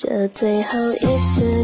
这最后一次。